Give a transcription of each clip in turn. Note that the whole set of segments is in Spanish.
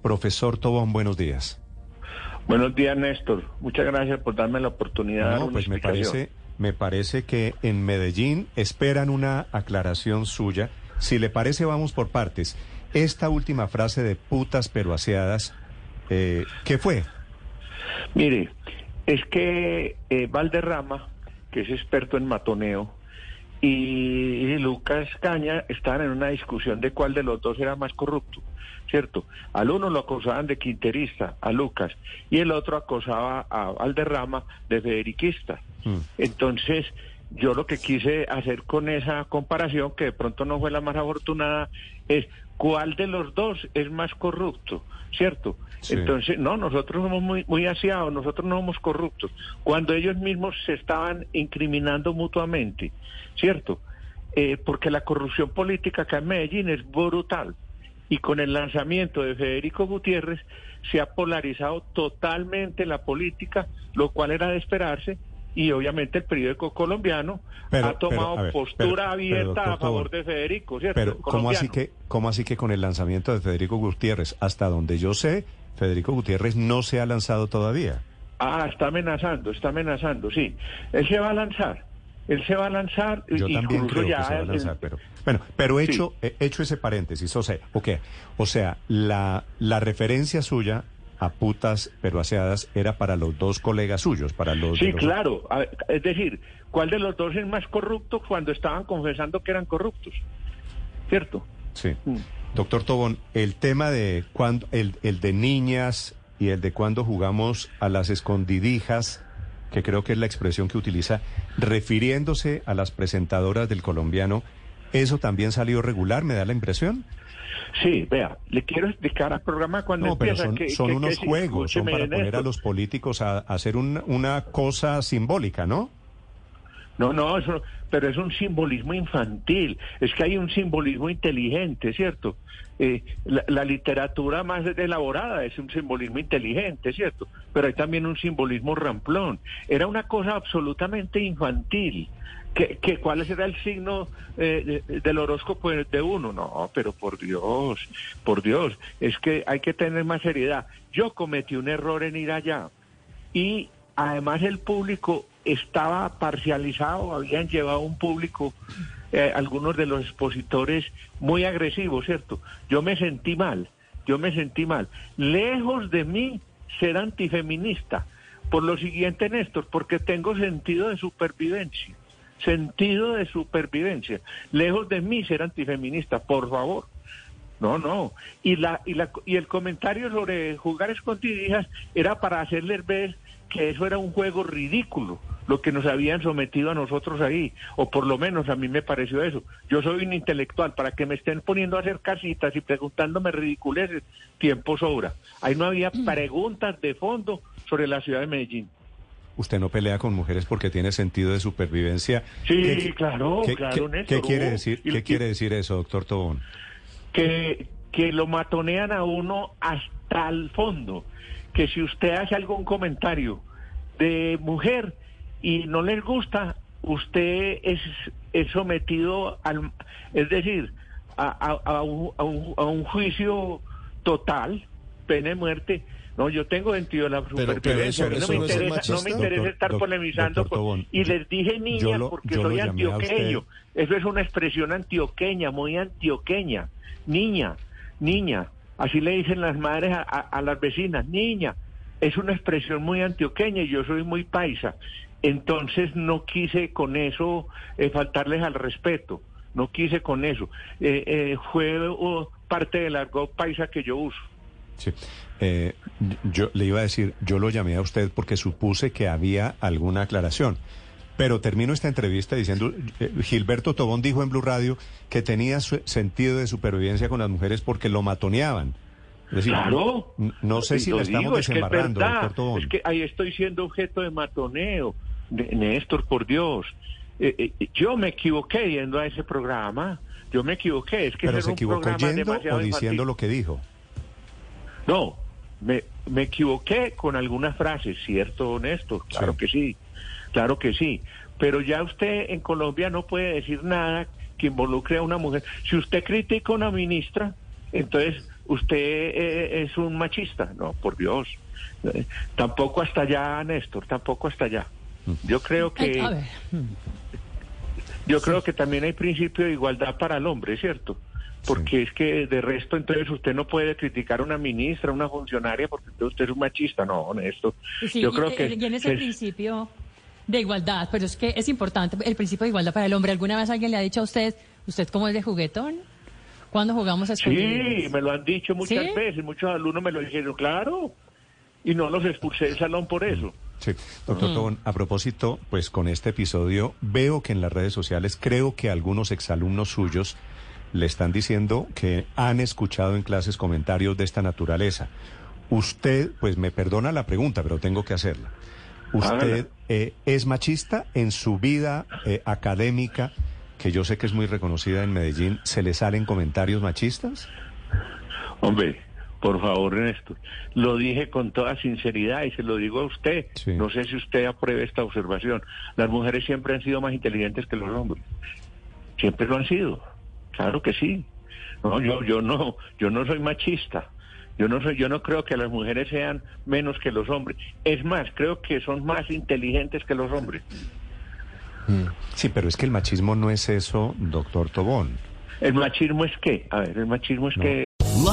Profesor Tobón, buenos días. Buenos días, Néstor. Muchas gracias por darme la oportunidad de dar No, una pues me parece, me parece que en Medellín esperan una aclaración suya. Si le parece, vamos por partes. Esta última frase de putas pero aseadas, eh, ¿qué fue? Mire, es que eh, Valderrama, que es experto en matoneo, y, y Lucas Caña estaban en una discusión de cuál de los dos era más corrupto, ¿cierto? Al uno lo acusaban de quinterista, a Lucas, y el otro acosaba a Valderrama de federiquista. Mm. Entonces, yo lo que quise hacer con esa comparación, que de pronto no fue la más afortunada, es cuál de los dos es más corrupto, ¿cierto? Sí. Entonces, no, nosotros somos muy, muy aseados, nosotros no somos corruptos. Cuando ellos mismos se estaban incriminando mutuamente, ¿cierto? Eh, porque la corrupción política acá en Medellín es brutal. Y con el lanzamiento de Federico Gutiérrez se ha polarizado totalmente la política, lo cual era de esperarse. Y obviamente el periódico colombiano Pero- ha tomado pero, a ver, postura pero- abierta a favor de Federico, ¿cierto? Pero ¿cómo así, que, ¿cómo así que con el lanzamiento de Federico Gutiérrez? Hasta donde yo sé, Federico Gutiérrez no se ha lanzado todavía. Ah, está amenazando, está amenazando, sí. Él se va a lanzar. Él se va a lanzar. Yo también creo ya que se va a el- lanzar, pero bueno, pero Sí. hecho eh, hecho ese paréntesis, o sea, okay, o sea, la la referencia suya a putas pero aseadas era para los dos colegas suyos, para los Sí, los- claro. Ver, Es decir, ¿cuál de los dos es más corrupto cuando estaban confesando que eran corruptos? ¿Cierto? Sí. Mm. Doctor Tobón, el tema de cuando el, el de niñas y el de cuando jugamos a las escondidijas, que creo que es la expresión que utiliza, refiriéndose a las presentadoras del colombiano, ¿eso también salió regular, me da la impresión? Sí, vea, le quiero explicar al programa cuando No, pero son, que- son que- unos juegos, son para poner a los políticos a, a hacer un- una cosa simbólica, ¿no? No, no, eso, pero es un simbolismo infantil. Es que hay un simbolismo inteligente, ¿cierto? Eh, la, literatura más elaborada es un simbolismo inteligente, ¿cierto? Pero hay también un simbolismo ramplón. Era una cosa absolutamente infantil. que que ¿Cuál será el signo eh, de- del horóscopo de uno? No, pero por Dios, por Dios, es que hay que tener más seriedad. Yo cometí un error en ir allá y además el público estaba parcializado, habían llevado un público, eh, algunos de los expositores muy agresivos, ¿cierto? Yo me sentí mal, yo me sentí mal. Lejos de mí ser antifeminista, por lo siguiente, Néstor, porque tengo sentido de supervivencia, sentido de supervivencia. Lejos de mí ser antifeminista, por favor. No, no. Y la y la y el comentario sobre jugar escondidijas era para hacerles ver que eso era un juego ridículo, lo que nos habían sometido a nosotros ahí, o por lo menos a mí me pareció eso. Yo soy un intelectual, para que me estén poniendo a hacer casitas y preguntándome ridiculeces, tiempo sobra. Ahí no había preguntas de fondo sobre la ciudad de Medellín. Usted no pelea con mujeres porque tiene sentido de supervivencia. Sí, ¿Qué- claro, qué- claro, qué- Néstor, ¿Qué quiere oh, decir? ¿Qué quiere decir eso, doctor Tobón? que, que lo matonean a uno hasta el fondo. Que si usted hace algún comentario de mujer y no les gusta, usted es, es sometido al, es decir, a, a- a un, a un- a un juicio total, pena de muerte. No, yo tengo sentido de la pero supervivencia. eso- A mí no, me interesa, no me interesa Doctor- estar doc- polemizando. doctor Tobón, y les dije niña lo- porque soy antioqueño. Eso es una expresión antioqueña, muy antioqueña. Niña, niña. Así le dicen las madres a, a- a las vecinas, niña. Es una expresión muy antioqueña y yo soy muy paisa. Entonces no quise con eso eh, faltarles al respeto. No quise con eso. Eh, eh, fue oh, parte del argot paisa que yo uso. Sí. Eh, yo le iba a decir, yo lo llamé a usted porque supuse que había alguna aclaración. Pero termino esta entrevista diciendo, eh, Gilberto Tobón dijo en Blue Radio que tenía su- sentido de supervivencia con las mujeres porque lo matoneaban. Es decir, claro. no sé si lo estamos digo, es que es desembarrando, verdad. doctor Tobón. Es que ahí estoy siendo objeto de matoneo. Néstor, por Dios. Eh, eh, yo me equivoqué yendo a ese programa. Yo me equivoqué. Es que Pero se un equivocó programa yendo demasiado o diciendo infantil. lo que dijo. No, me, me equivoqué con algunas frases, ¿cierto, Néstor? Claro Sí. que sí, claro que sí. Pero ya usted en Colombia no puede decir nada que involucre a una mujer. Si usted critica a una ministra, entonces usted eh, es un machista. No, por Dios. Tampoco hasta allá, Néstor, tampoco hasta allá. Yo creo que... A ver. Yo creo que también hay principio de igualdad para el hombre, ¿cierto? Porque es que de resto entonces usted no puede criticar a una ministra, a una funcionaria, porque entonces usted es un machista, no, honesto. Sí, Yo y- creo y- que... y en ese principio de igualdad, pero es que es importante el principio de igualdad para el hombre. ¿Alguna vez alguien le ha dicho a usted, usted cómo es de juguetón? ¿Cuándo jugamos a Sí, me lo han dicho muchas ¿Sí? veces, muchos alumnos me lo dijeron, claro, y no los expulsé del salón por eso. Sí, doctor Tobón, a propósito, pues con este episodio veo que en las redes sociales creo que algunos exalumnos suyos le están diciendo que han escuchado en clases comentarios de esta naturaleza. Usted, pues me perdona la pregunta, pero tengo que hacerla. ¿Usted eh, es machista en su vida eh, académica, que yo sé que es muy reconocida en Medellín, se le salen comentarios machistas? Hombre, por favor, Néstor, lo dije con toda sinceridad y se lo digo a usted. Sí. No sé si usted apruebe esta observación. Las mujeres siempre han sido más inteligentes que los hombres. Siempre lo han sido. Claro que sí. No, yo, yo no, yo no soy machista. Yo no soy, yo no creo que las mujeres sean menos que los hombres. Es más, creo que son más inteligentes que los hombres. Sí, pero es que el machismo no es eso, doctor Tobón. El machismo es qué? A ver, el machismo es No. que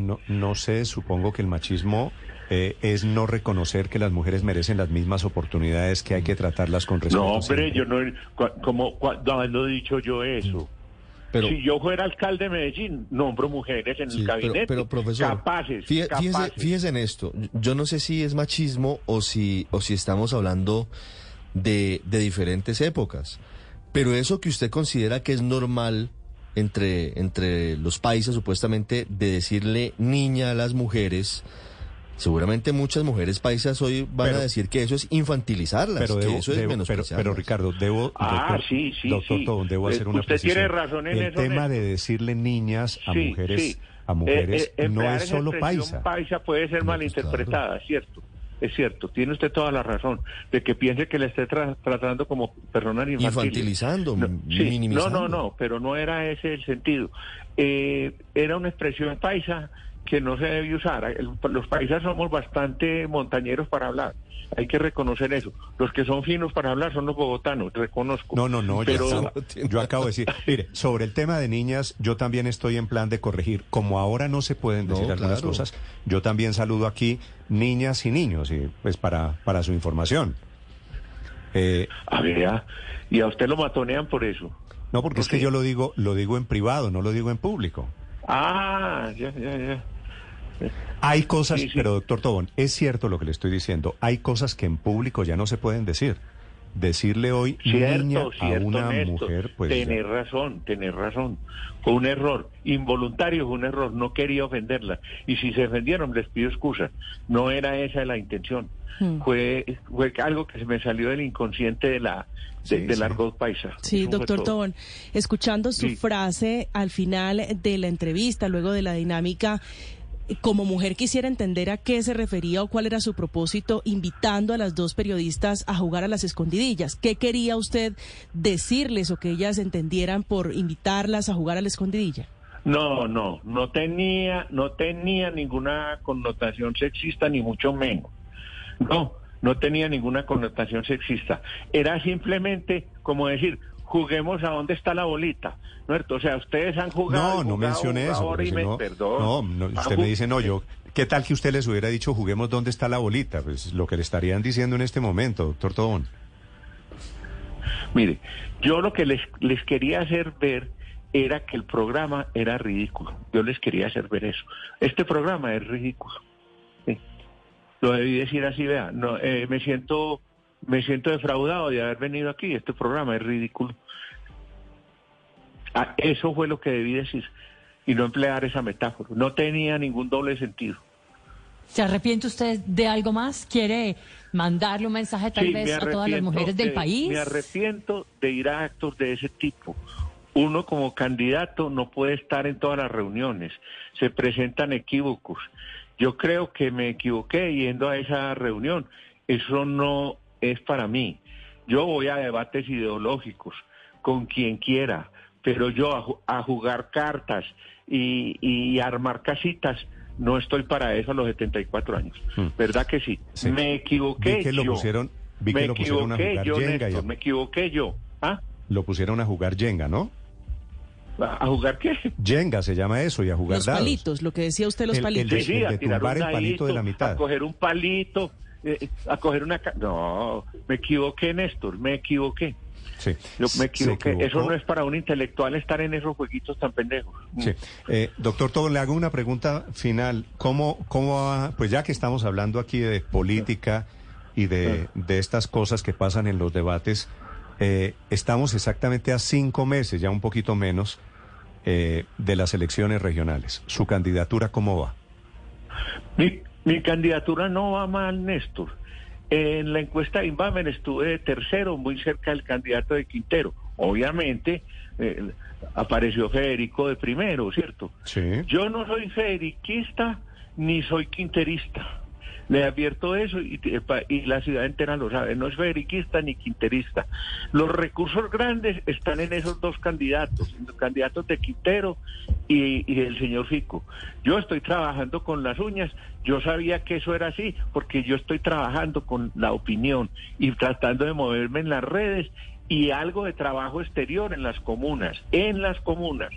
No, no sé, supongo que el machismo eh, es no reconocer que las mujeres merecen las mismas oportunidades que hay que tratarlas con respeto. No, hombre, yo no, como, cuando he dicho yo eso? Pero, si yo fuera alcalde de Medellín, nombro mujeres en sí, el gabinete. pero, profesor, Capaces, fíjese, fíjese, capaces. fíjese en esto. Yo no sé si es machismo o si, o si estamos hablando de, de diferentes épocas. Pero eso que usted considera que es normal entre, entre los países, supuestamente, de decirle niña a las mujeres, seguramente muchas mujeres paisas hoy van Pero- a decir que eso es infantilizarlas, pero, que debo- eso es debo- pero, menospreciarlas. pero Ricardo, debo, Ah, doctor, sí, sí, doctor sí. Debo Eh, hacer una usted precisión. tiene razón en El eso, tema de decirle niñas a Sí, mujeres, sí. a mujeres Eh, eh, no es solo paisa. paisa puede ser No, pues, malinterpretada, cierto. Es cierto, tiene usted toda la razón de que piense que le esté tra- tratando como persona infantil. Infantilizando, no, sí, minimizando. No, no, no, pero no era ese el sentido. Eh, era una expresión paisa que no se debe usar. El- los paisas somos bastante montañeros para hablar. Hay que reconocer eso. Los que son finos para hablar son los bogotanos, reconozco. No, no, no, yo, Pero, acabo, yo acabo de decir, mire, sobre el tema de niñas, yo también estoy en plan de corregir. Como ahora no se pueden decir No, algunas claro. cosas, yo también saludo aquí niñas y niños, y pues para, para su información. Eh, a ver, y a usted lo matonean por eso. no, porque es ¿Por que yo lo digo, lo digo en privado, no lo digo en público. Ah, ya, ya, ya. Hay cosas, Sí, sí. pero doctor Tobón, es cierto lo que le estoy diciendo, hay cosas que en público ya no se pueden decir. Decirle hoy Cierto, niña cierto, a una Néstor. mujer, pues... ya- Tenés razón, tenés razón. Fue un error, involuntario, fue un error. No quería ofenderla. Y si se ofendieron, les pido excusas. No era esa la intención. Hmm. Fue, fue algo que se me salió del inconsciente de la de, Sí, del sí. paisa. Sí, doctor. Tobón, escuchando su Sí. frase al final de la entrevista, luego de la dinámica, como mujer quisiera entender a qué se refería o cuál era su propósito invitando a las dos periodistas a jugar a las escondidillas. ¿Qué quería usted decirles o que ellas entendieran por invitarlas a jugar a la escondidilla? No, no, no tenía, no tenía ninguna connotación sexista, ni mucho menos. No, no tenía ninguna connotación sexista. Era simplemente como decir, juguemos a dónde está la bolita. ¿no? O sea, ustedes han jugado. No, no jugado eso. si no- perdón. no, no, usted me dice, no, yo ¿Qué tal que usted les hubiera dicho juguemos dónde está la bolita? Pues lo que le estarían diciendo en este momento, doctor Tobón. Mire, yo lo que les, les quería hacer ver era que el programa era ridículo. Yo les quería hacer ver eso. Este programa es ridículo. Sí. Lo debí decir así, vea. No, eh, me siento me siento defraudado de haber venido aquí. Este programa es ridículo. Ah, eso fue lo que debí decir y no emplear esa metáfora. No tenía ningún doble sentido. ¿Se arrepiente usted de algo más? ¿Quiere mandarle un mensaje tal Sí, vez a todas las mujeres del de- país? Me arrepiento de ir a actos de ese tipo. Uno como candidato no puede estar en todas las reuniones. Se presentan equívocos. Yo creo que me equivoqué yendo a esa reunión. Eso no es para mí. Yo voy a debates ideológicos con quien quiera, pero yo a, a jugar cartas y, y armar casitas no estoy para eso a los 74 años. Hmm. ¿Verdad que sí? Sí. Me equivoqué Vi que lo yo. pusieron- vi que me lo pusieron a equivoqué jugar yo, Jenga y Néstor, a- me equivoqué yo. ¿Ah? Lo pusieron a jugar Jenga, ¿no? ¿A jugar qué? Jenga se llama eso y a jugar Los dados. palitos, lo que decía usted, los El- el palitos. de- Sí, sí, el a tirar tumbar el palito de la mitad. A coger un palito, eh, a coger una... No, me equivoqué, Néstor, me equivoqué. Sí. Yo me equivoqué. Eso no es para un intelectual estar en esos jueguitos tan pendejos. Sí. Eh, doctor Tobón, le hago una pregunta final. ¿Cómo, cómo va, pues ya que estamos hablando aquí de política y de, de estas cosas que pasan en los debates, eh, estamos exactamente a cinco meses, ya un poquito menos, eh, de las elecciones regionales. ¿Su candidatura cómo va? Mi, mi candidatura no va mal, Néstor. En la encuesta de Inbamer estuve de tercero, muy cerca del candidato de Quintero. Obviamente eh, apareció Federico de primero, ¿cierto? Sí. Yo no soy federiquista ni soy quinterista. Le advierto eso y, la ciudad entera lo sabe. No es federiquista ni quinterista. Los recursos grandes están en esos dos candidatos, en los candidatos de Quintero y, y el señor Fico. Yo estoy trabajando con las uñas. Yo sabía que eso era así porque yo estoy trabajando con la opinión y tratando de moverme en las redes y algo de trabajo exterior en las comunas. En las comunas.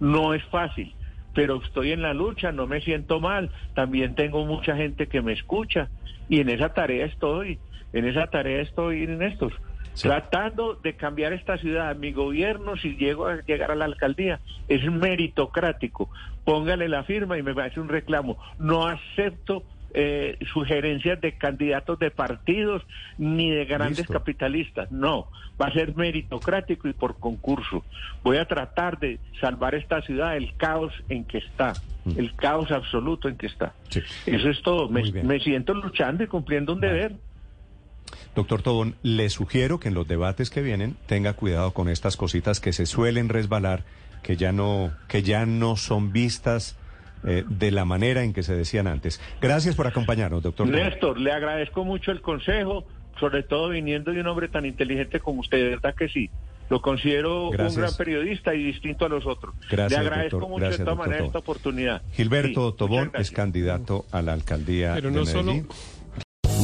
No es fácil pero estoy en la lucha, no me siento mal, también tengo mucha gente que me escucha y en esa tarea estoy, en esa tarea estoy en estos, Sí. tratando de cambiar esta ciudad. Mi gobierno, si llego a llegar a la alcaldía, es meritocrático. Póngale la firma y me hace un reclamo. No acepto eh, sugerencias de candidatos de partidos ni de grandes Listo. capitalistas. No, va a ser meritocrático y por concurso. Voy a tratar de salvar esta ciudad del caos en que está, el caos absoluto en que está. Mm. Sí. Eso es todo. Me siento luchando y cumpliendo un deber. Doctor Tobón, le sugiero que en los debates que vienen tenga cuidado con estas cositas que se suelen resbalar, que ya no, que ya no son vistas eh, de la manera en que se decían antes. Gracias por acompañarnos, doctor. Néstor, le agradezco mucho el consejo, sobre todo viniendo de un hombre tan inteligente como usted, de verdad que sí. Lo considero Gracias. un gran periodista y distinto a los otros. Gracias, le agradezco doctor. mucho Gracias, de todas maneras esta oportunidad. Gilberto Sí, Tobón es candidato a la alcaldía Pero de no solo- Medellín.